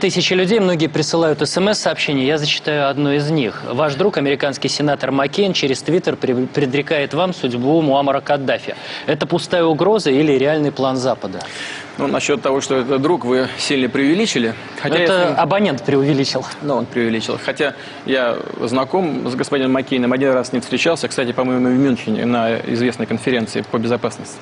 Тысячи людей, многие присылают смс-сообщения, я зачитаю одно из них. Ваш друг, американский сенатор Маккейн, через Твиттер предрекает вам судьбу Муаммара Каддафи. Это пустая угроза или реальный план Запада? Ну, насчет того, что это друг, вы сильно преувеличили. Хотя это я... абонент преувеличил. Ну, он преувеличил. Хотя я знаком с господином Маккейном, один раз не встречался, кстати, по-моему, в Мюнхене на известной конференции по безопасности.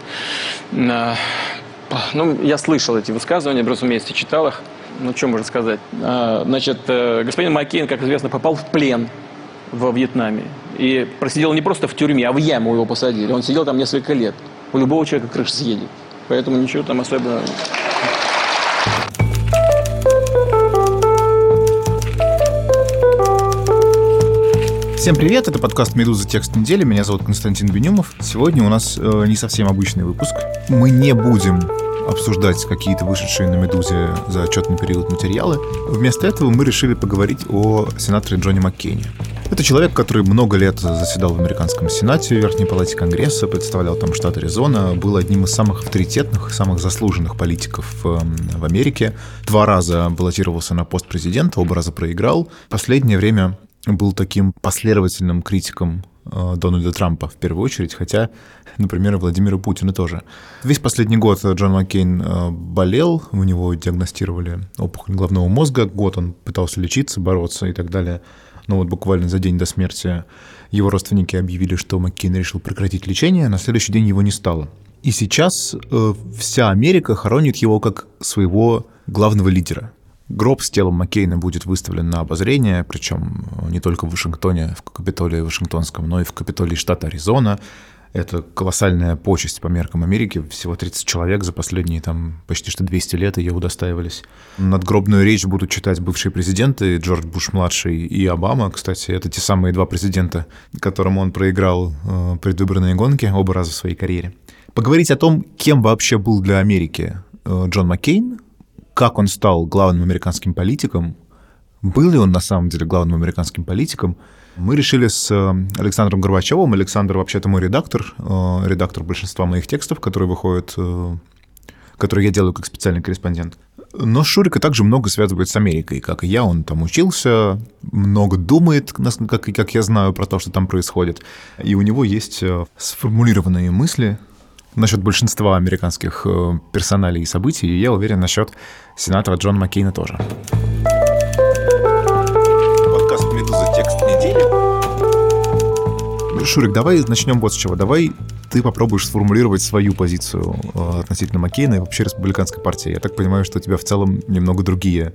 Ну, я слышал эти высказывания, разумеется, читал их ну, что можно сказать? А, значит, э, господин Маккейн, как известно, попал в плен во Вьетнаме. И просидел не просто в тюрьме, а в яму его посадили. Он сидел там несколько лет. У любого человека крыша съедет. Поэтому ничего там особенно... Всем привет, это подкаст «Медуза. Текст недели». Меня зовут Константин Бенюмов. Сегодня у нас э, не совсем обычный выпуск. Мы не будем обсуждать какие-то вышедшие на «Медузе» за отчетный период материалы. Вместо этого мы решили поговорить о сенаторе Джонни Маккейне. Это человек, который много лет заседал в американском сенате, в Верхней палате Конгресса, представлял там штат Аризона, был одним из самых авторитетных, самых заслуженных политиков эм, в Америке. Два раза баллотировался на пост президента, оба раза проиграл. Последнее время был таким последовательным критиком Дональда Трампа в первую очередь, хотя, например, Владимира Путина тоже. Весь последний год Джон Маккейн э, болел, у него диагностировали опухоль головного мозга, год он пытался лечиться, бороться и так далее. Но вот буквально за день до смерти его родственники объявили, что Маккейн решил прекратить лечение, а на следующий день его не стало. И сейчас э, вся Америка хоронит его как своего главного лидера. Гроб с телом Маккейна будет выставлен на обозрение, причем не только в Вашингтоне, в Капитолии Вашингтонском, но и в Капитолии штата Аризона. Это колоссальная почесть по меркам Америки. Всего 30 человек за последние там почти что 200 лет ее удостаивались. Надгробную речь будут читать бывшие президенты Джордж Буш-младший и Обама. Кстати, это те самые два президента, которым он проиграл э, предвыборные гонки оба раза в своей карьере. Поговорить о том, кем вообще был для Америки э, Джон Маккейн, как он стал главным американским политиком, был ли он на самом деле главным американским политиком, мы решили с э, Александром Горбачевым. Александр вообще-то мой редактор, э, редактор большинства моих текстов, которые выходят, э, которые я делаю как специальный корреспондент. Но Шурика также много связывает с Америкой, как и я. Он там учился, много думает, как, как я знаю, про то, что там происходит. И у него есть сформулированные мысли, насчет большинства американских э, персоналей и событий, и я уверен насчет сенатора Джона Маккейна тоже. Подкаст «Медуза. Текст недели». Шурик, давай начнем вот с чего. Давай ты попробуешь сформулировать свою позицию э, относительно Маккейна и вообще республиканской партии. Я так понимаю, что у тебя в целом немного другие,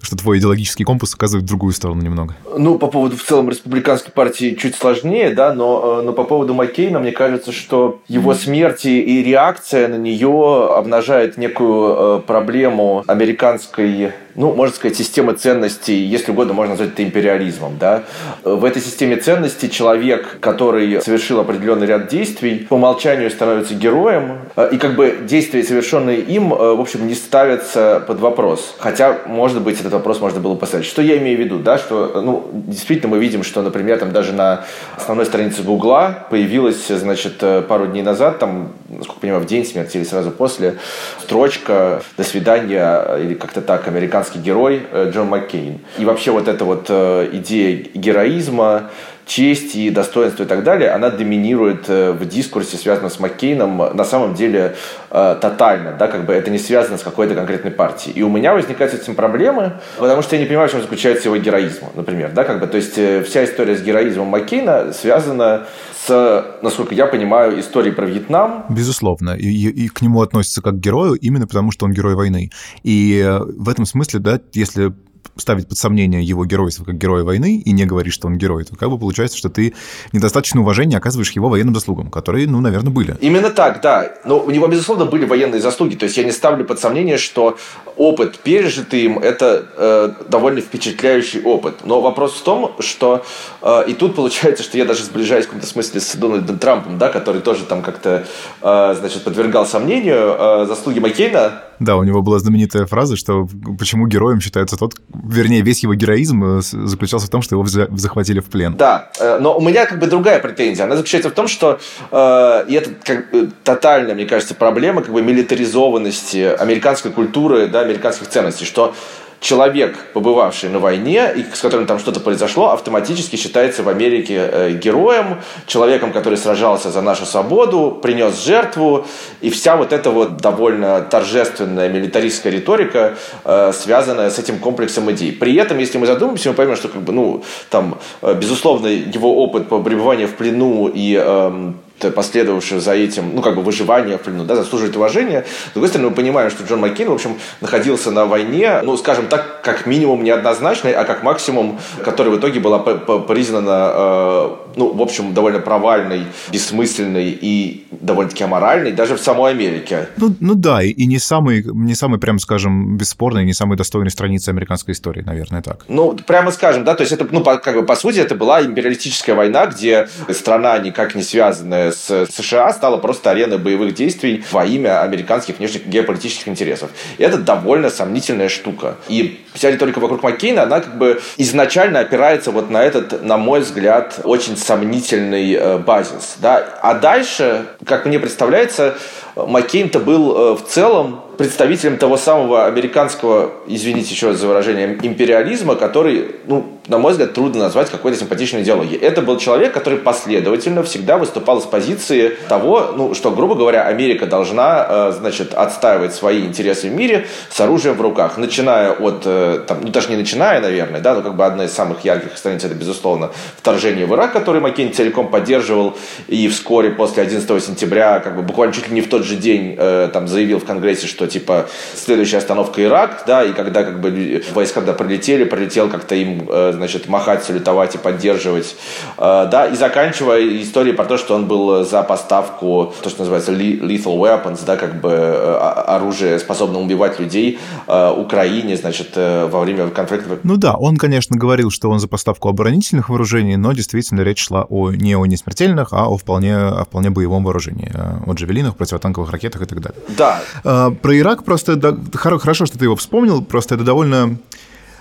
что твой идеологический компас указывает в другую сторону немного. Ну, по поводу в целом республиканской партии чуть сложнее, да, но, э, но по поводу Маккейна, мне кажется, что его смерти и реакция на нее обнажает некую э, проблему американской ну, можно сказать, системы ценностей, если угодно, можно назвать это империализмом. Да? В этой системе ценностей человек, который совершил определенный ряд действий, по умолчанию становится героем, и как бы действия, совершенные им, в общем, не ставятся под вопрос. Хотя, может быть, этот вопрос можно было поставить. Что я имею в виду? Да, что, ну, действительно мы видим, что, например, там даже на основной странице Гугла появилась, значит, пару дней назад, там, насколько я понимаю, в день смерти или сразу после, строчка «До свидания» или как-то так, американский герой э, Джон Маккейн. И вообще вот эта вот э, идея героизма, честь и достоинство и так далее, она доминирует э, в дискурсе, связанном с Маккейном, на самом деле тотально, да, как бы это не связано с какой-то конкретной партией. И у меня возникают с этим проблемы, потому что я не понимаю, в чем заключается его героизм, например, да, как бы, то есть вся история с героизмом Маккейна связана с, насколько я понимаю, историей про Вьетнам. Безусловно, и, и, к нему относятся как к герою именно потому, что он герой войны. И в этом смысле, да, если ставить под сомнение его геройство как героя войны и не говорить, что он герой, то как бы получается, что ты недостаточно уважения оказываешь его военным заслугам, которые, ну, наверное, были. Именно так, да. Но у него, безусловно, были военные заслуги. То есть я не ставлю под сомнение, что опыт, пережитый им, это э, довольно впечатляющий опыт. Но вопрос в том, что э, и тут получается, что я даже сближаюсь в каком-то смысле с Дональдом Трампом, да, который тоже там как-то, э, значит, подвергал сомнению э, заслуги Маккейна да, у него была знаменитая фраза, что почему героем считается тот, вернее, весь его героизм э, заключался в том, что его захватили в плен. Да, э, но у меня как бы другая претензия. Она заключается в том, что э, и это как бы тотальная, мне кажется, проблема как бы милитаризованности американской культуры, да, американских ценностей, что человек, побывавший на войне и с которым там что-то произошло, автоматически считается в Америке э, героем, человеком, который сражался за нашу свободу, принес жертву, и вся вот эта вот довольно торжественная милитаристская риторика, э, связанная с этим комплексом идей. При этом, если мы задумаемся, мы поймем, что как бы, ну, там, э, безусловно, его опыт по пребыванию в плену и эм, последовавшее за этим, ну, как бы выживание в плену, да, заслуживает уважения. С другой стороны, мы понимаем, что Джон Маккейн, в общем, находился на войне, ну, скажем так, как минимум неоднозначной, а как максимум, которая в итоге была признана, э, ну, в общем, довольно провальной, бессмысленной и довольно-таки аморальной даже в самой Америке. Ну, ну да, и не самый, не самый, прям скажем, бесспорный, не самый достойный страницы американской истории, наверное, так. Ну, прямо скажем, да, то есть это, ну, по, как бы, по сути, это была империалистическая война, где страна никак не связанная с США стала просто ареной боевых действий во имя американских внешних геополитических интересов. И это довольно сомнительная штука. И вся риторика вокруг Маккейна, она как бы изначально опирается вот на этот, на мой взгляд, очень сомнительный э, базис. Да? А дальше, как мне представляется, Маккейн-то был э, в целом представителем того самого американского, извините еще раз за выражение, империализма, который, ну, на мой взгляд, трудно назвать какой-то симпатичной идеологией. Это был человек, который последовательно всегда выступал с позиции того, ну, что, грубо говоря, Америка должна, э, значит, отстаивать свои интересы в мире с оружием в руках, начиная от, э, там, ну, даже не начиная, наверное, да, но как бы одна из самых ярких страниц это, безусловно, вторжение в Ирак, который Маккейн целиком поддерживал, и вскоре после 11 сентября, как бы буквально чуть ли не в тот же день, э, там, заявил в Конгрессе, что, типа, следующая остановка Ирак, да, и когда, как бы, войска, когда прилетели, прилетел как-то им значит, махать, салютовать и поддерживать. Э, да, и заканчивая историей про то, что он был за поставку, то, что называется lethal weapons, да, как бы э, оружие, способное убивать людей э, Украине, значит, во время конфликта. Ну да, он, конечно, говорил, что он за поставку оборонительных вооружений, но действительно речь шла о, не о несмертельных, а о вполне, о вполне боевом вооружении, о джавелинах, противотанковых ракетах и так далее. Да. Про Ирак просто да, хорошо, что ты его вспомнил, просто это довольно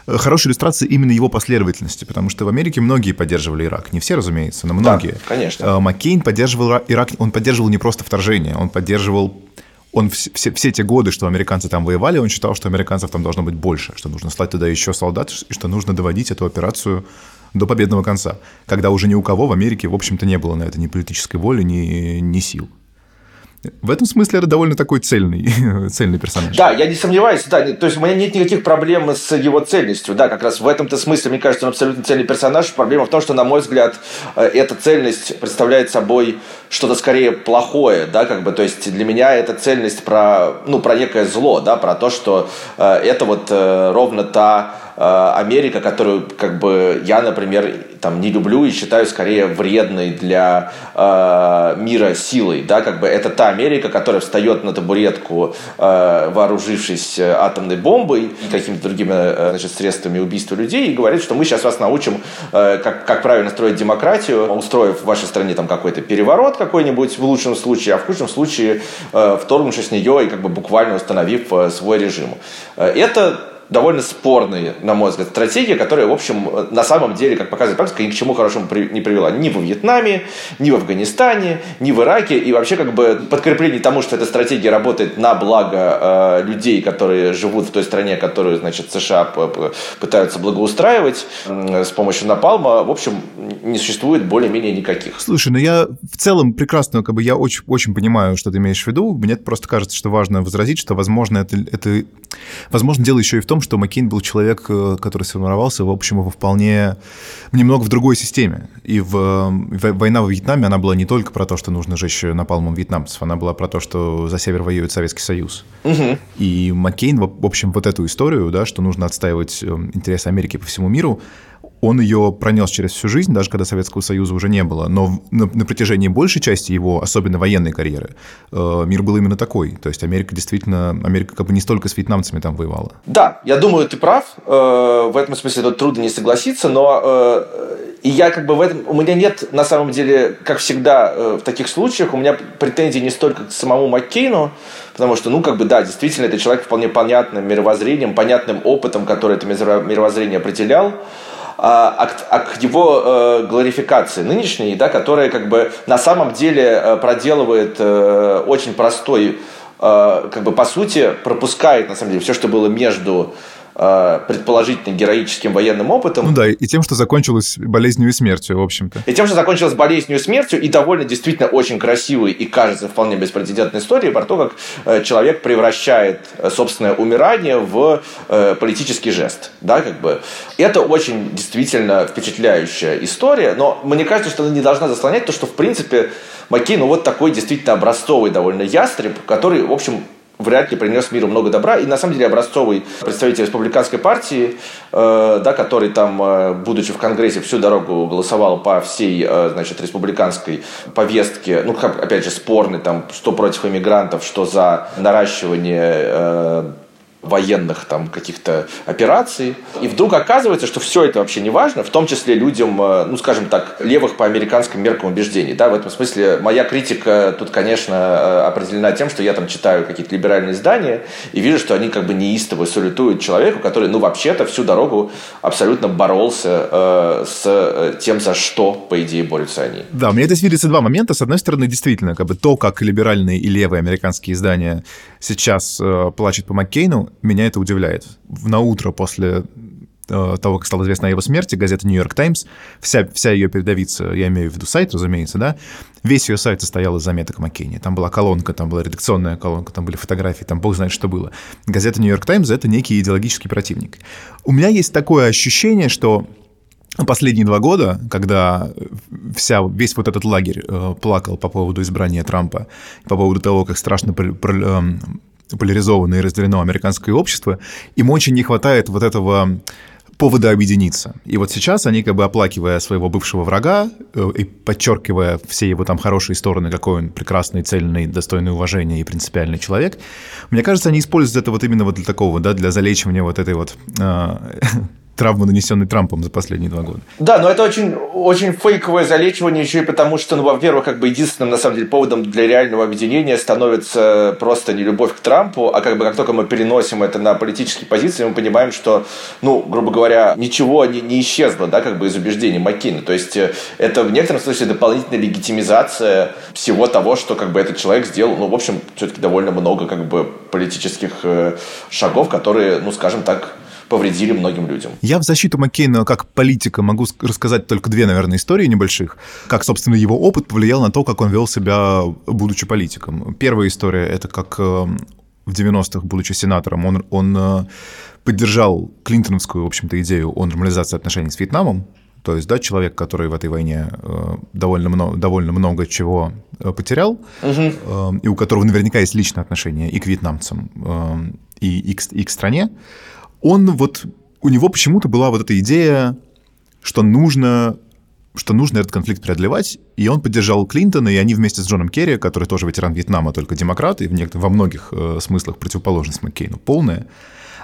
хорошая иллюстрация именно его последовательности, потому что в Америке многие поддерживали Ирак. Не все, разумеется, но многие. Да, конечно. Э, Маккейн поддерживал Ирак, он поддерживал не просто вторжение, он поддерживал он все, все, все те годы, что американцы там воевали, он считал, что американцев там должно быть больше, что нужно слать туда еще солдат, и что нужно доводить эту операцию до победного конца, когда уже ни у кого в Америке, в общем-то, не было на это ни политической воли, ни, ни сил. В этом смысле это довольно такой цельный, цельный персонаж. Да, я не сомневаюсь, да, то есть у меня нет никаких проблем с его цельностью, да, как раз в этом-то смысле, мне кажется, он абсолютно цельный персонаж. Проблема в том, что, на мой взгляд, э, эта цельность представляет собой что-то скорее плохое, да, как бы, то есть для меня эта цельность про, ну, про некое зло, да, про то, что э, это вот э, ровно та Америка, которую как бы я, например, там не люблю и считаю скорее вредной для э, мира силой, да, как бы это та Америка, которая встает на табуретку, э, вооружившись атомной бомбой и какими-то другими э, значит, средствами убийства людей и говорит, что мы сейчас вас научим, э, как, как правильно строить демократию, устроив в вашей стране там какой-то переворот какой-нибудь в лучшем случае, а в худшем случае э, вторгнувшись в нее и как бы буквально установив э, свой режим. Э, это довольно спорные, на мой взгляд, стратегия, которая, в общем, на самом деле, как показывает практика, ни к чему хорошему не привела. Ни во Вьетнаме, ни в Афганистане, ни в Ираке. И вообще, как бы, подкрепление тому, что эта стратегия работает на благо э, людей, которые живут в той стране, которую, значит, США пытаются благоустраивать э, с помощью напалма, в общем, не существует более-менее никаких. Слушай, ну я в целом прекрасно, как бы, я очень, очень понимаю, что ты имеешь в виду. Мне просто кажется, что важно возразить, что, возможно, это, это возможно, дело еще и в том, что Маккейн был человек, э, который сформировался, в общем, во вполне немного в другой системе. И в, в война в Вьетнаме, она была не только про то, что нужно жечь напалмом вьетнамцев, она была про то, что за север воюет Советский Союз. Угу. И Маккейн, в общем, вот эту историю, да, что нужно отстаивать э, интересы Америки по всему миру, он ее пронес через всю жизнь, даже когда Советского Союза уже не было. Но на, на протяжении большей части его, особенно военной карьеры, э, мир был именно такой. То есть Америка действительно, Америка как бы не столько с вьетнамцами там воевала. Да, я думаю, ты прав. Э, в этом смысле тут трудно не согласиться, но э, и я как бы в этом... У меня нет, на самом деле, как всегда э, в таких случаях, у меня претензий не столько к самому Маккейну, потому что, ну, как бы, да, действительно, это человек вполне понятным мировоззрением, понятным опытом, который это мировоззрение определял, а, а, а к его э, глорификации нынешней, да, которая как бы на самом деле э, проделывает э, очень простой, как бы по сути пропускает на самом деле все, что было между э, предположительно героическим военным опытом. Ну да, и тем, что закончилось болезнью и смертью, в общем-то. И тем, что закончилось болезнью и смертью, и довольно действительно очень красивой и, кажется, вполне беспрецедентной истории про то, как э, человек превращает э, собственное умирание в э, политический жест. Да, как бы. Это очень действительно впечатляющая история, но мне кажется, что она не должна заслонять то, что, в принципе, Маккей, ну вот такой действительно образцовый довольно ястреб, который, в общем, вряд ли принес миру много добра. И на самом деле образцовый представитель республиканской партии, э, да, который там, э, будучи в Конгрессе, всю дорогу голосовал по всей э, значит, республиканской повестке, ну, опять же, спорный, там, что против иммигрантов, что за наращивание э, военных там каких-то операций. И вдруг оказывается, что все это вообще не важно, в том числе людям, э, ну, скажем так, левых по американским меркам убеждений. Да, в этом смысле моя критика тут, конечно, э, определена тем, что я там читаю какие-то либеральные издания и вижу, что они как бы неистово салютуют человеку, который, ну, вообще-то всю дорогу абсолютно боролся э, с э, тем, за что, по идее, борются они. Да, мне здесь видится два момента. С одной стороны, действительно, как бы то, как либеральные и левые американские издания сейчас э, плачут по Маккейну, меня это удивляет. На утро после э, того, как стало известно о его смерти, газета «Нью-Йорк Таймс», вся, вся ее передовица, я имею в виду сайт, разумеется, да, весь ее сайт состоял из заметок о Маккейне. Там была колонка, там была редакционная колонка, там были фотографии, там бог знает, что было. Газета «Нью-Йорк Таймс» — это некий идеологический противник. У меня есть такое ощущение, что последние два года, когда вся, весь вот этот лагерь э, плакал по поводу избрания Трампа, по поводу того, как страшно про, про, э, поляризовано и разделено американское общество, им очень не хватает вот этого повода объединиться. И вот сейчас они, как бы оплакивая своего бывшего врага э, и подчеркивая все его там хорошие стороны, какой он прекрасный, цельный, достойный уважения и принципиальный человек, мне кажется, они используют это вот именно вот для такого, да, для залечивания вот этой вот э, травмы, нанесенной Трампом за последние два года. Да, но это очень, очень фейковое залечивание еще и потому, что, ну, во-первых, как бы единственным, на самом деле, поводом для реального объединения становится просто не любовь к Трампу, а как бы как только мы переносим это на политические позиции, мы понимаем, что, ну, грубо говоря, ничего не, не исчезло, да, как бы из убеждений Маккина. То есть э, это в некотором смысле дополнительная легитимизация всего того, что как бы этот человек сделал, ну, в общем, все-таки довольно много как бы политических э, шагов, которые, ну, скажем так, повредили многим людям. Я в защиту Маккейна как политика могу рассказать только две, наверное, истории небольших. Как, собственно, его опыт повлиял на то, как он вел себя, будучи политиком. Первая история — это как э, в 90-х, будучи сенатором, он, он э, поддержал клинтоновскую, в общем-то, идею о нормализации отношений с Вьетнамом. То есть, да, человек, который в этой войне э, довольно, много, довольно много чего потерял, угу. и у которого наверняка есть личное отношение и к вьетнамцам, и, и, к, и к стране, он вот, у него почему-то была вот эта идея, что нужно что нужно этот конфликт преодолевать, и он поддержал Клинтона, и они вместе с Джоном Керри, который тоже ветеран Вьетнама, только демократ, и в некотор- во многих э, смыслах противоположность Маккейну полная,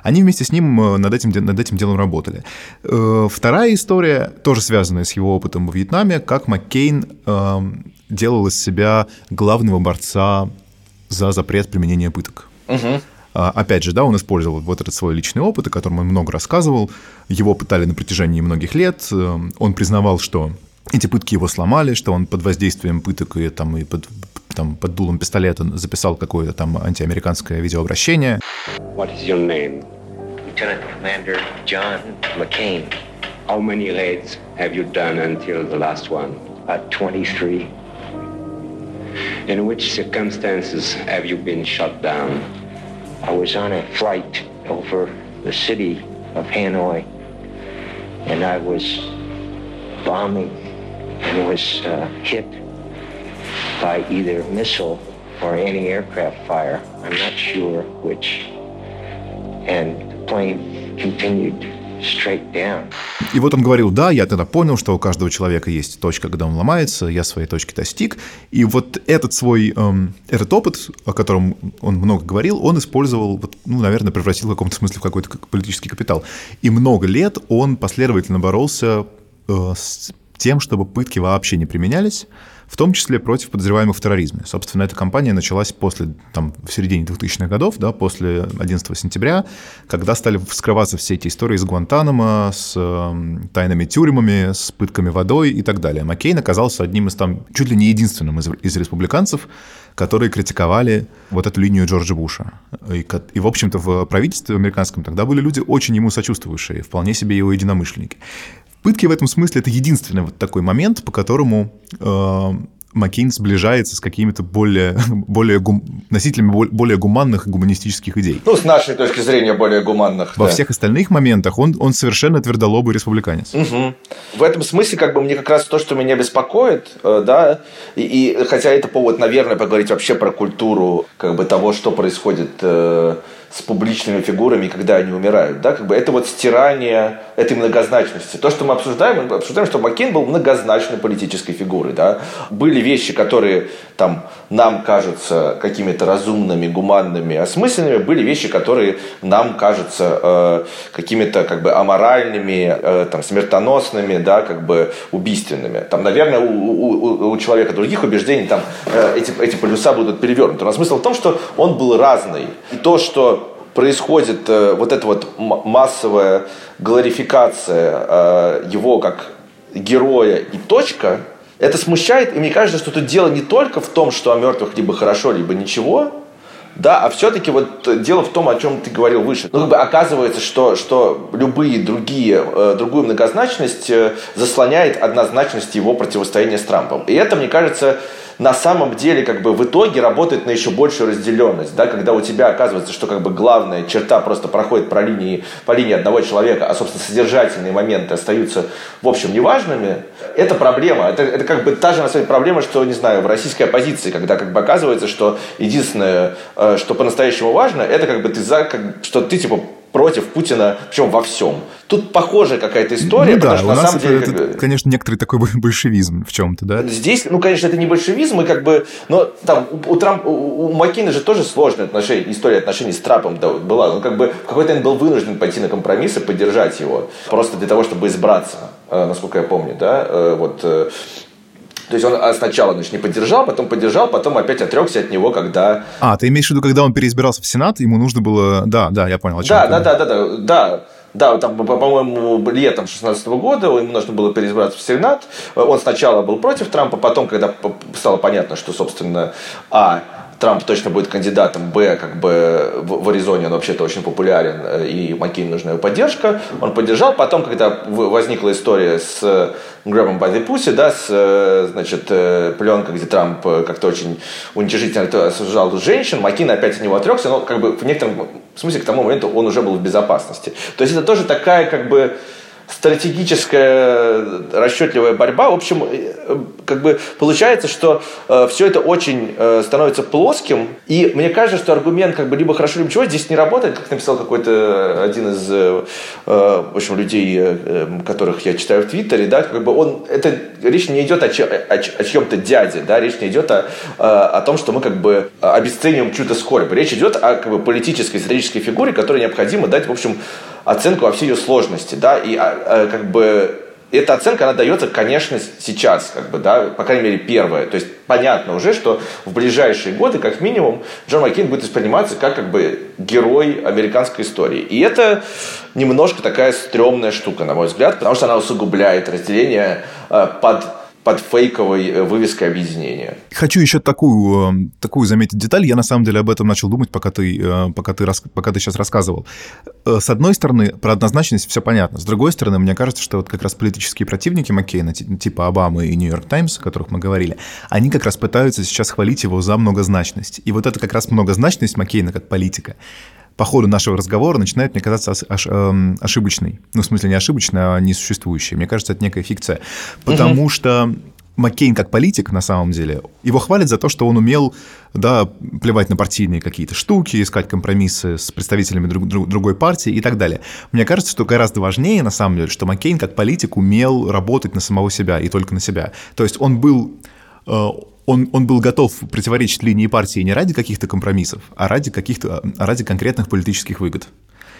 они вместе с ним э, над этим, над этим делом работали. Э, вторая история, тоже связанная с его опытом во Вьетнаме, как Маккейн э, делал из себя главного борца за запрет применения пыток. Угу. А, опять же, да, он использовал вот этот свой личный опыт, о котором он много рассказывал. Его пытали на протяжении многих лет. Э, он признавал, что эти пытки его сломали, что он под воздействием пыток и, там, и под, там, под дулом пистолета записал какое-то там антиамериканское видеообращение. What is your name? Lieutenant Commander John McCain. How many raids have you done until the last one? Uh, 23. In which circumstances have you been shot down? I was on a flight over the city of Hanoi, and I was bombing and was uh, hit by either missile or anti-aircraft fire. I'm not sure which. And the plane continued И вот он говорил, да, я тогда понял, что у каждого человека есть точка, когда он ломается, я своей точки достиг. И вот этот свой, эм, этот опыт, о котором он много говорил, он использовал, вот, ну, наверное, превратил в каком-то смысле в какой-то политический капитал. И много лет он последовательно боролся э, с тем, чтобы пытки вообще не применялись, в том числе против подозреваемых в терроризме. Собственно, эта кампания началась после, там, в середине 2000-х годов, да, после 11 сентября, когда стали вскрываться все эти истории с Гуантанамо, с э, тайными тюрьмами, с пытками водой и так далее. Маккейн оказался одним из там, чуть ли не единственным из, из республиканцев, которые критиковали вот эту линию Джорджа Буша. И, и, в общем-то, в правительстве американском тогда были люди очень ему сочувствующие, вполне себе его единомышленники. Пытки в этом смысле это единственный вот такой момент, по которому э, Маккейн сближается с какими-то более, более гум, носителями более гуманных и гуманистических идей. Ну, с нашей точки зрения, более гуманных. Во да. всех остальных моментах он, он совершенно твердолобый республиканец. Угу. В этом смысле, как бы, мне как раз то, что меня беспокоит, э, да, и, и хотя это повод, наверное, поговорить вообще про культуру, как бы, того, что происходит э, с публичными фигурами, когда они умирают. Да? Как бы это вот стирание этой многозначности. То, что мы обсуждаем, мы обсуждаем, что Маккейн был многозначной политической фигурой. Да? Были вещи, которые там, нам кажутся какими-то разумными, гуманными, осмысленными, были вещи, которые нам кажутся э, какими-то как бы аморальными, э, там, смертоносными, да, как бы убийственными. Там, наверное, у, у, у человека других убеждений там, э, эти, эти полюса будут перевернуты. Но смысл в том, что он был разный. И то, что происходит э, вот эта вот массовая глорификация э, его как героя и точка, это смущает, и мне кажется, что тут дело не только в том, что о мертвых либо хорошо, либо ничего, да, а все-таки вот дело в том, о чем ты говорил выше. Ну, как бы оказывается, что, что любые другие, э, другую многозначность заслоняет однозначность его противостояния с Трампом. И это, мне кажется, на самом деле как бы в итоге работает на еще большую разделенность, да, когда у тебя оказывается, что как бы главная черта просто проходит по линии, по линии одного человека, а, собственно, содержательные моменты остаются, в общем, неважными, это проблема. Это, это как бы та же, на самом деле, проблема, что, не знаю, в российской оппозиции, когда как бы оказывается, что единственное, э, что по-настоящему важно, это как бы ты за, как, что ты, типа, против Путина, причем во всем. Тут похожая какая-то история, ну, потому да, что у на самом это, деле... Это, конечно, некоторый такой большевизм в чем-то, да? Здесь, ну, конечно, это не большевизм, и как бы, но там у, Трампа, у, у Маккейна же тоже сложная отношения, история отношений с Трампом да, была. Он как бы в какой-то момент был вынужден пойти на компромисс и поддержать его, просто для того, чтобы избраться, э, насколько я помню, да, э, вот э, то есть он а, сначала значит, не поддержал, потом поддержал, потом опять отрекся от него, когда... А, ты имеешь в виду, когда он переизбирался в Сенат, ему нужно было... Да, да, я понял. О чем да, да, да, да, да, да. Да, там, по-моему, летом 2016 года ему нужно было переизбраться в Сенат. Он сначала был против Трампа, потом, когда стало понятно, что, собственно, а, Трамп точно будет кандидатом, Б, как бы в, в Аризоне он вообще-то очень популярен, э, и Маккейн нужна его поддержка. Он поддержал. Потом, когда возникла история с Grab by the Pussy, да, с, э, значит, э, пленкой, где Трамп как-то очень уничижительно осуждал женщин, Маккейн опять от него отрекся, но как бы в некотором смысле к тому моменту он уже был в безопасности. То есть это тоже такая как бы стратегическая расчетливая борьба. В общем, э, как бы получается, что э, все это очень э, становится плоским. И мне кажется, что аргумент как бы либо хорошо, либо чего здесь не работает, как написал какой-то один из э, э, в общем, людей, э, которых я читаю в Твиттере, да, как бы он, это речь не идет о, че, о, о чьем-то дяде, да, речь не идет о, о том, что мы как бы обесцениваем чью-то скорбь. Речь идет о как бы, политической, стратегической фигуре, которой необходимо дать, в общем, оценку во всей ее сложности, да, и а, как бы эта оценка, она дается, конечно, сейчас, как бы, да, по крайней мере, первая. То есть понятно уже, что в ближайшие годы, как минимум, Джон Маккейн будет восприниматься как, как бы, герой американской истории. И это немножко такая стрёмная штука, на мой взгляд, потому что она усугубляет разделение э, под под фейковой э, вывеской объединения. Хочу еще такую, э, такую заметить деталь. Я на самом деле об этом начал думать, пока ты, э, пока ты, пока ты сейчас рассказывал. С одной стороны, про однозначность все понятно. С другой стороны, мне кажется, что вот как раз политические противники Маккейна, типа Обамы и Нью-Йорк Таймс, о которых мы говорили, они как раз пытаются сейчас хвалить его за многозначность. И вот это как раз многозначность Маккейна как политика по ходу нашего разговора начинает мне казаться ош, э, ошибочной. Ну, в смысле, не ошибочной, а несуществующей. Мне кажется, это некая фикция. Потому угу. что Маккейн как политик, на самом деле, его хвалят за то, что он умел да, плевать на партийные какие-то штуки, искать компромиссы с представителями друг, друг, другой партии и так далее. Мне кажется, что гораздо важнее, на самом деле, что Маккейн как политик умел работать на самого себя и только на себя. То есть он был он, он был готов противоречить линии партии не ради каких-то компромиссов, а ради каких-то, а ради конкретных политических выгод.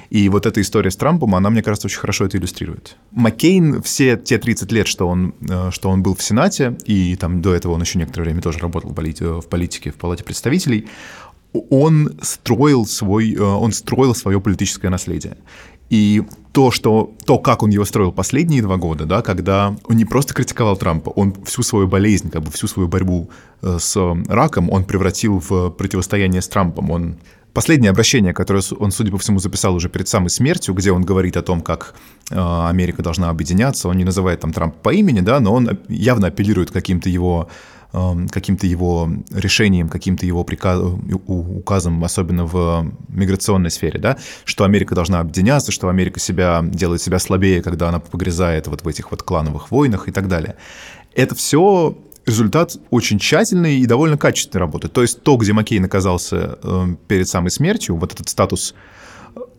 И вот эта история с Трампом, она, мне кажется, очень хорошо это иллюстрирует. Маккейн все те 30 лет, что он, э, что он был в Сенате, и там до этого он еще некоторое время тоже работал в политике, в Палате представителей, он строил, свой, э, он строил свое политическое наследие. И то, что, то, как он его строил последние два года, да, когда он не просто критиковал Трампа, он всю свою болезнь, как бы всю свою борьбу э, с раком он превратил в противостояние с Трампом. Он Последнее обращение, которое он, судя по всему, записал уже перед самой смертью, где он говорит о том, как э, Америка должна объединяться, он не называет там Трампа по имени, да, но он явно апеллирует каким-то его каким-то его решением, каким-то его приказом, указом, особенно в миграционной сфере, да, что Америка должна объединяться, что Америка себя делает себя слабее, когда она погрязает вот в этих вот клановых войнах и так далее. Это все результат очень тщательной и довольно качественной работы. То есть то, где Маккейн оказался э, перед самой смертью, вот этот статус Э,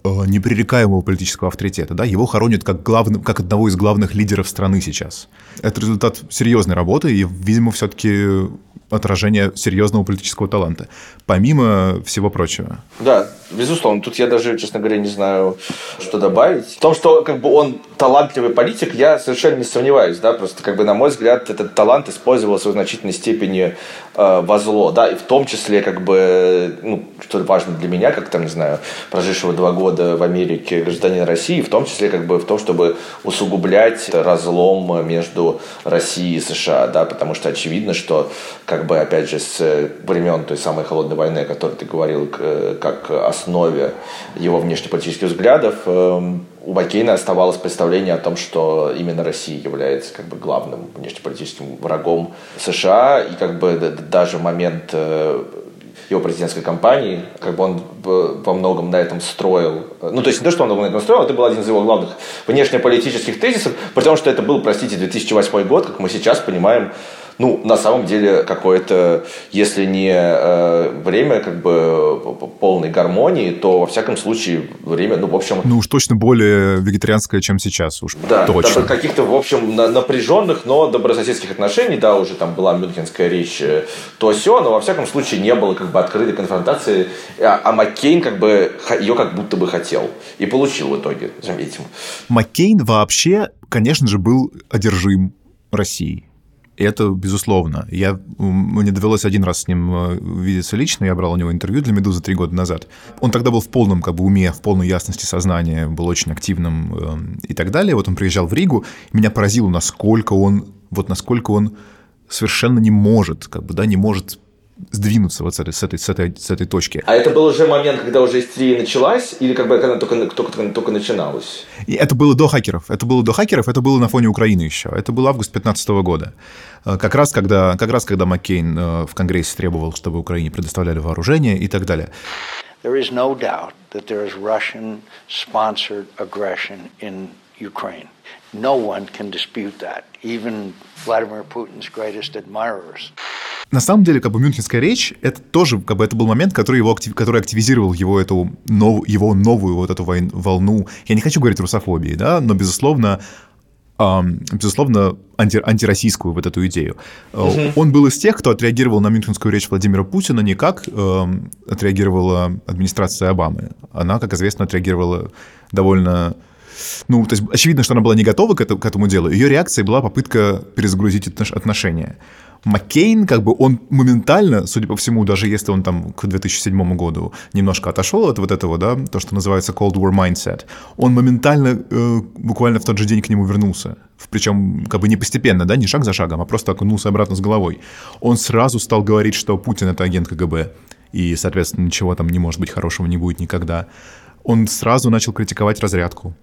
непререкаемого политического авторитета. Да? Его хоронят как, главным, как одного из главных лидеров страны сейчас. Это результат серьезной работы, и, видимо, все-таки отражение серьезного политического таланта, помимо всего прочего. Да, безусловно. Тут я даже, честно говоря, не знаю, что добавить. В том, что как бы он талантливый политик, я совершенно не сомневаюсь. Да? Просто, как бы, на мой взгляд, этот талант использовался в значительной степени э, во зло. Да? И в том числе, как бы, ну, что важно для меня, как там, не знаю, прожившего два года в Америке гражданина России, в том числе, как бы, в том, чтобы усугублять разлом между Россией и США. Да? Потому что очевидно, что как как бы, опять же, с времен той самой холодной войны, о которой ты говорил, как основе его внешнеполитических взглядов, эм, у Маккейна оставалось представление о том, что именно Россия является как бы главным внешнеполитическим врагом США, и как бы даже момент э, его президентской кампании, как бы он во многом на этом строил. Ну, то есть не то, что он на этом строил, это был один из его главных внешнеполитических тезисов, потому что это был, простите, 2008 год, как мы сейчас понимаем, ну, на самом деле, какое-то, если не э, время как бы полной гармонии, то, во всяком случае, время, ну, в общем... Ну, уж точно более вегетарианское, чем сейчас, уж да, точно. Да, каких-то, в общем, напряженных, но добрососедских отношений, да, уже там была мюнхенская речь, э, то все, но, во всяком случае, не было как бы открытой конфронтации, а, а Маккейн как бы ее как будто бы хотел и получил в итоге, заметим. Маккейн вообще, конечно же, был одержим Россией. Это безусловно. Я, мне довелось один раз с ним э, видеться лично, я брал у него интервью для «Медузы» три года назад. Он тогда был в полном как бы, уме, в полной ясности сознания, был очень активным э, и так далее. Вот он приезжал в Ригу, и меня поразило, насколько он, вот насколько он совершенно не может, как бы, да, не может сдвинуться вот с этой, с этой, с этой, с этой точки. А это был уже момент, когда уже истерия началась, или как бы она только, только, только, только начиналась? И это было до хакеров. Это было до хакеров, это было на фоне Украины еще. Это был август 2015 года. Э, как раз, когда, как раз когда Маккейн э, в Конгрессе требовал, чтобы Украине предоставляли вооружение и так далее. There is no doubt that there is Russian-sponsored aggression in Ukraine. No one can dispute that, even Vladimir Putin's greatest admirers. На самом деле, как бы Мюнхенская речь, это тоже, как бы, это был момент, который его актив, который активизировал его эту нов, его новую вот эту войн, волну. Я не хочу говорить русофобии, да, но безусловно, эм, безусловно, анти, антироссийскую вот эту идею. Угу. Он был из тех, кто отреагировал на Мюнхенскую речь Владимира Путина не как эм, отреагировала администрация Обамы. Она, как известно, отреагировала довольно ну, то есть очевидно, что она была не готова к этому, к этому делу. Ее реакцией была попытка перезагрузить отношения. Маккейн, как бы он моментально, судя по всему, даже если он там к 2007 году немножко отошел от вот этого, да, то, что называется Cold War Mindset, он моментально, э, буквально в тот же день к нему вернулся. Причем как бы не постепенно, да, не шаг за шагом, а просто окунулся обратно с головой. Он сразу стал говорить, что Путин — это агент КГБ, и, соответственно, ничего там не может быть хорошего не будет никогда. Он сразу начал критиковать разрядку.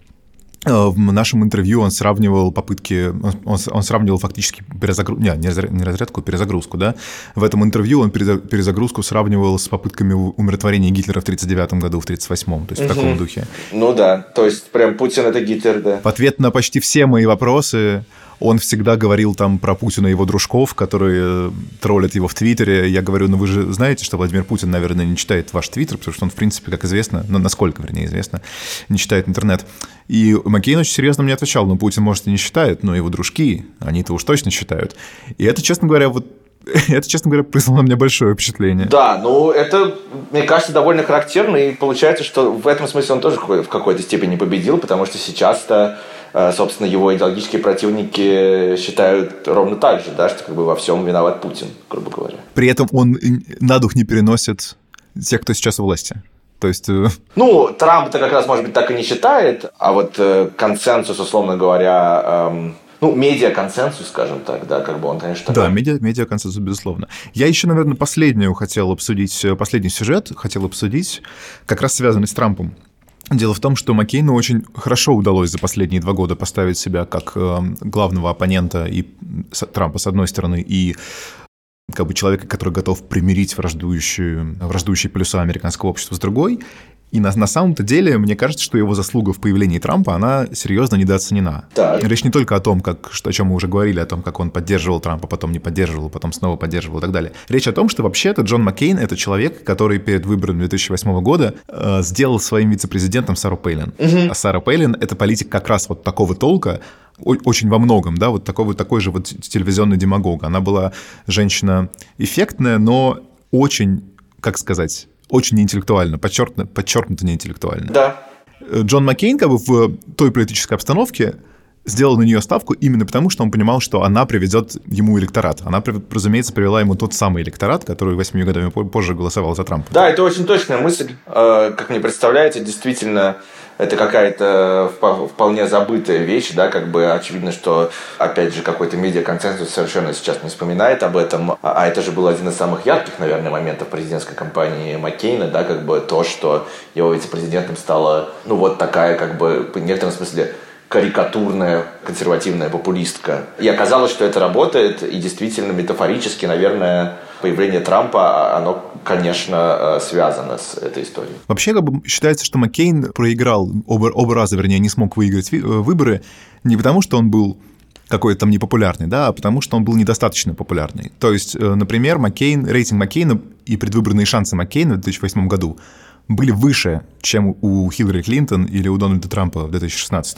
Э, в нашем интервью он сравнивал попытки, он, он сравнивал фактически перезагрузку, не, не разрядку, перезагрузку, да. В этом интервью он перезагрузку сравнивал с попытками умиротворения Гитлера в 1939 году, в 1938, то есть угу. в таком духе. Ну да, то есть прям Путин это Гитлер, да. В ответ на почти все мои вопросы он всегда говорил там про Путина и его дружков, которые троллят его в Твиттере. Я говорю, ну вы же знаете, что Владимир Путин, наверное, не читает ваш Твиттер, потому что он, в принципе, как известно, ну, насколько, вернее, известно, не читает интернет. И Маккейн очень серьезно мне отвечал, ну, Путин, может, и не считает, но его дружки, они-то уж точно считают. И это, честно говоря, вот это, честно говоря, произвело на меня большое впечатление. Да, ну это, мне кажется, довольно характерно, и получается, что в этом смысле он тоже в какой-то степени победил, потому что сейчас-то э, собственно, его идеологические противники считают ровно так же, да, что как бы во всем виноват Путин, грубо говоря. При этом он на дух не переносит тех, кто сейчас у власти. То есть... Э, ну, Трамп-то как раз, может быть, так и не считает, а вот э, консенсус, условно говоря, эм, ну, медиа-консенсус, скажем так, да, как бы он, конечно, такой. Да, медиа, медиа-консенсус, безусловно. Я еще, наверное, последнюю хотел обсудить, э, последний сюжет хотел обсудить, как раз связанный с Трампом. Дело в том, что Маккейну очень хорошо удалось за последние два года поставить себя как э, главного оппонента и Трампа с одной стороны и как бы человека, который готов примирить враждующие, враждующие полюса американского общества с другой. И на, на самом-то деле, мне кажется, что его заслуга в появлении Трампа, она серьезно недооценена. Так. Речь не только о том, как, что, о чем мы уже говорили, о том, как он поддерживал Трампа, потом не поддерживал, потом снова поддерживал и так далее. Речь о том, что вообще-то Джон Маккейн — это человек, который перед выборами 2008 года э, сделал своим вице-президентом Сару Пейлин. Угу. А Сара Пейлин — это политик как раз вот такого толка, очень во многом, да, вот такой, вот такой же вот телевизионный демагог. Она была женщина эффектная, но очень, как сказать, очень неинтеллектуально, подчеркнуто, подчеркнуто неинтеллектуально. Да. Э, Джон Маккейн как бы в той политической обстановке сделал на нее ставку именно потому, что он понимал, что она приведет ему электорат. Она, разумеется, привела ему тот самый электорат, который восьми годами позже голосовал за Трампа. Да, это очень точная мысль. Э, как мне представляется, действительно, это какая-то вполне забытая вещь, да, как бы очевидно, что, опять же, какой-то медиа-консенсус совершенно сейчас не вспоминает об этом, а, а это же был один из самых ярких, наверное, моментов президентской кампании Маккейна, да, как бы то, что его вице-президентом стала, ну, вот такая, как бы, в некотором смысле, карикатурная консервативная популистка. И оказалось, что это работает, и действительно метафорически, наверное, появление Трампа, оно, конечно, э, связано с этой историей. Вообще, как бы считается, что Маккейн проиграл оба, оба раза, вернее, не смог выиграть э, выборы не потому, что он был какой-то там непопулярный, да, а потому что он был недостаточно популярный. То есть, э, например, Маккейн, рейтинг Маккейна и предвыборные шансы Маккейна в 2008 году были выше, чем у Хиллари Клинтон или у Дональда Трампа в 2016.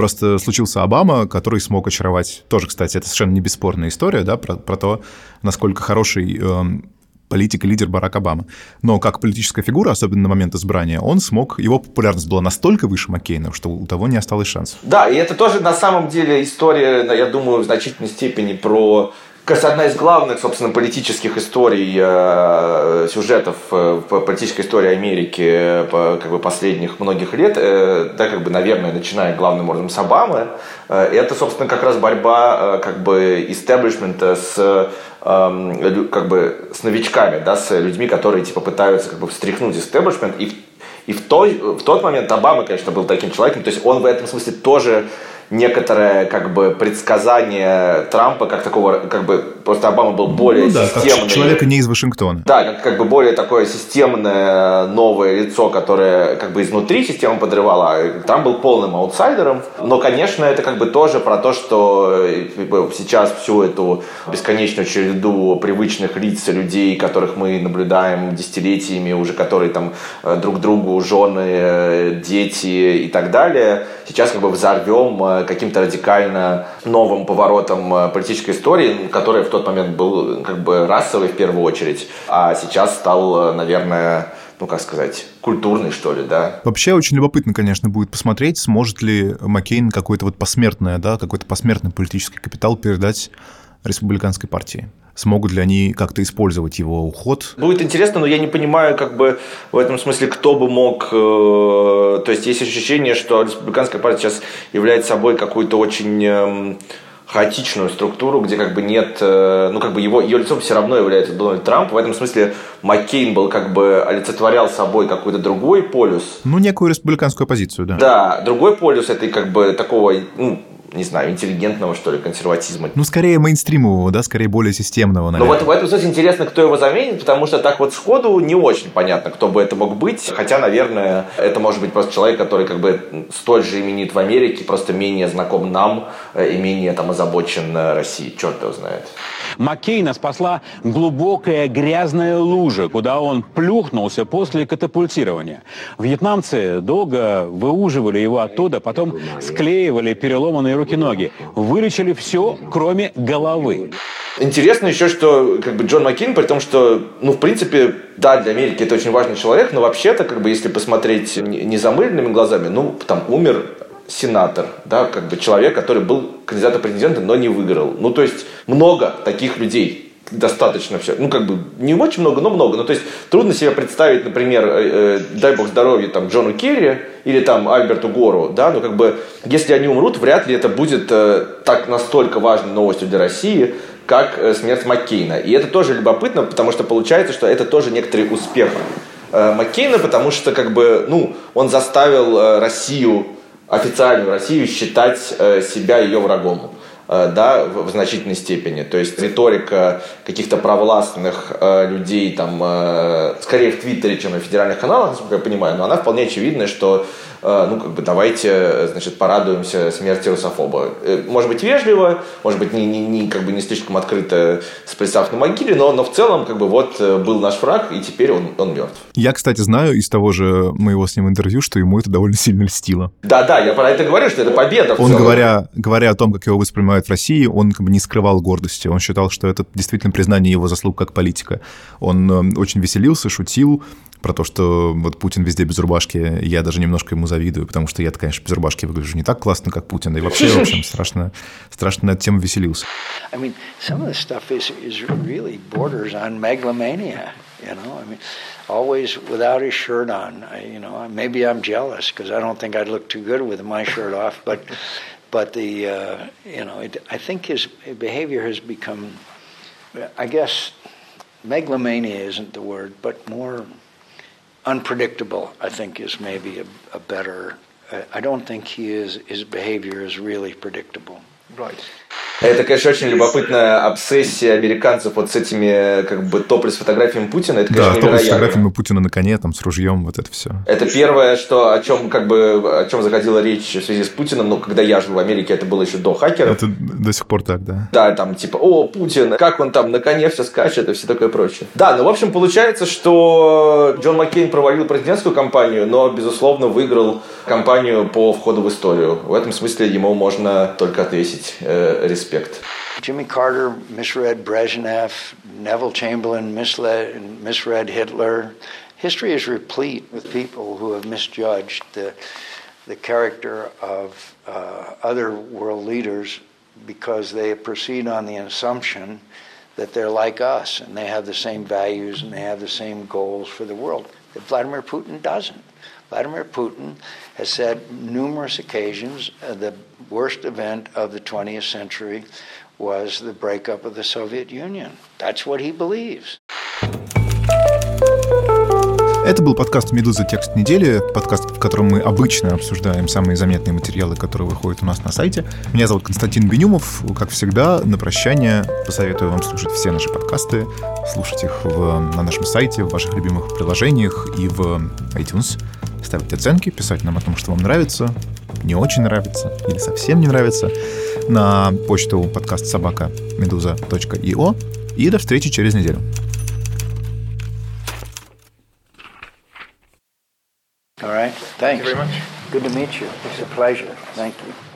Просто случился Обама, который смог очаровать. Тоже, кстати, это совершенно не бесспорная история, да, про, про то, насколько хороший э, политик и лидер Барак Обама. Но как политическая фигура, особенно на момент избрания, он смог, его популярность была настолько выше Маккейна, что у того не осталось шансов. Да, и это тоже на самом деле история, я думаю, в значительной степени про кажется, одна из главных, собственно, политических историй, э, сюжетов э, политической истории Америки э, по, как бы, последних многих лет, э, да, как бы, наверное, начиная главным образом с Обамы, э, это, собственно, как раз борьба э, как бы истеблишмента с эм, как бы с новичками, да, с людьми, которые типа пытаются как бы встряхнуть истеблишмент. И, и в, той, в тот момент Обама, конечно, был таким человеком. То есть он в этом смысле тоже некоторое как бы предсказание Трампа как такого, как бы просто Обама был более ну, да, системный. Как человека не из Вашингтона. Да, как, как бы более такое системное новое лицо, которое как бы изнутри систему подрывало. А Трамп был полным аутсайдером. Но, конечно, это как бы тоже про то, что как бы, сейчас всю эту бесконечную череду привычных лиц людей, которых мы наблюдаем десятилетиями, уже которые там э, друг другу жены, э, дети и так далее, сейчас как бы взорвем э, каким-то радикально новым поворотом э, политической истории, который в тот момент был как бы расовый в первую очередь, а сейчас стал, э, наверное, ну, как сказать, культурный, что ли, да. Вообще очень любопытно, конечно, будет посмотреть, сможет ли Маккейн какой-то вот посмертное, да, какой-то посмертный политический капитал передать республиканской партии смогут ли они как-то использовать его уход. Будет интересно, но я не понимаю, как бы в этом смысле, кто бы мог... Э, то есть есть ощущение, что республиканская партия сейчас является собой какую-то очень... Э, хаотичную структуру, где как бы нет, э, ну как бы его, ее лицом все равно является Дональд Трамп. В этом смысле Маккейн был как бы олицетворял собой какой-то другой полюс. Ну, некую республиканскую позицию, да. Да, другой полюс этой как бы такого, ну, не знаю, интеллигентного, что ли, консерватизма. Ну, скорее мейнстримового, да, скорее более системного, наверное. Ну, вот в этом смысле интересно, кто его заменит, потому что так вот сходу не очень понятно, кто бы это мог быть. Хотя, наверное, это может быть просто человек, который как бы столь же именит в Америке, просто менее знаком нам э, и менее там озабочен Россией. Черт его знает. Маккейна спасла глубокая грязная лужа, куда он плюхнулся после катапультирования. Вьетнамцы долго выуживали его оттуда, потом склеивали переломанные руки-ноги. Вылечили все, кроме головы. Интересно еще, что как бы Джон Маккейн, при том, что, ну, в принципе, да, для Америки это очень важный человек, но вообще-то, как бы, если посмотреть незамыленными глазами, ну, там умер сенатор, да, как бы человек, который был кандидатом президента, но не выиграл. Ну, то есть много таких людей достаточно все. Ну, как бы, не очень много, но много. Ну, то есть, трудно себе представить, например, э, э, дай бог здоровья, там, Джону Керри или там Альберту Гору, да, но как бы, если они умрут, вряд ли это будет э, так настолько важной новостью для России, как э, смерть Маккейна. И это тоже любопытно, потому что получается, что это тоже некоторый успех э, Маккейна, потому что, как бы, ну, он заставил э, Россию, официальную Россию, считать э, себя ее врагом. Э, да, в, значительной степени. То есть риторика каких-то провластных э, людей, там, э, скорее в Твиттере, чем на федеральных каналах, насколько я понимаю, но она вполне очевидная, что ну, как бы давайте, значит, порадуемся смерти русофоба. Э, может быть, вежливо, может быть, не, не, не, как бы не слишком открыто сплясав на могиле, но, но в целом, как бы, вот э, был наш враг, и теперь он, он мертв. Я, кстати, знаю из того же моего с ним интервью, что ему это довольно сильно льстило. Да-да, я про это говорю, что это победа. Он, говоря, говоря о том, как его воспринимают в России, он как бы не скрывал гордости. Он считал, что это действительно признание его заслуг как политика. Он очень веселился, шутил, про то, что вот Путин везде без рубашки, я даже немножко ему завидую, потому что я конечно, без рубашки выгляжу не так классно, как Путин, и вообще, в общем, страшно, страшно на эту тему веселился. I mean, some of the stuff is, is really borders on megalomania, you know, I mean, always without his shirt on, I, you know, maybe I'm jealous, because I don't think I'd look too good with my shirt off, but, but the, uh, you know, it, I think his behavior has become, I guess, megalomania isn't the word, but more unpredictable, I think, is maybe a, a better. I don't think he is. His behavior is really predictable. Right. Это, конечно, очень любопытная обсессия американцев вот с этими, как бы, топлес фотографиями Путина. Это, конечно, да, топлес фотографиями Путина на коне, там, с ружьем, вот это все. Это первое, что, о чем, как бы, о чем заходила речь в связи с Путиным, но когда я жил в Америке, это было еще до хакеров. Это до сих пор так, да. Да, там, типа, о, Путин, как он там на коне все скачет и все такое прочее. Да, ну, в общем, получается, что Джон Маккейн провалил президентскую кампанию, но, безусловно, выиграл кампанию по входу в историю. В этом смысле ему можно только отвесить э, респект респект. Jimmy Carter misread Brezhnev, Neville Chamberlain misled, misread Hitler. History is replete with people who have misjudged the, the character of uh, other world leaders because they proceed on the assumption that they're like us and they have the same values and they have the same goals for the world. Vladimir Putin doesn't. Vladimir Putin has said numerous occasions uh, the worst event of the 20th century was the breakup of the Soviet Union. That's what he believes. Это был подкаст «Медуза. Текст недели», подкаст, в котором мы обычно обсуждаем самые заметные материалы, которые выходят у нас на сайте. Меня зовут Константин Бенюмов. Как всегда, на прощание посоветую вам слушать все наши подкасты, слушать их в, на нашем сайте, в ваших любимых приложениях и в iTunes ставить оценки, писать нам о том, что вам нравится, не очень нравится или совсем не нравится, на почту подкаст собака медуза.io и до встречи через неделю. All right. Thanks. Thank you very much. Good to meet you. It's a pleasure. Thank you.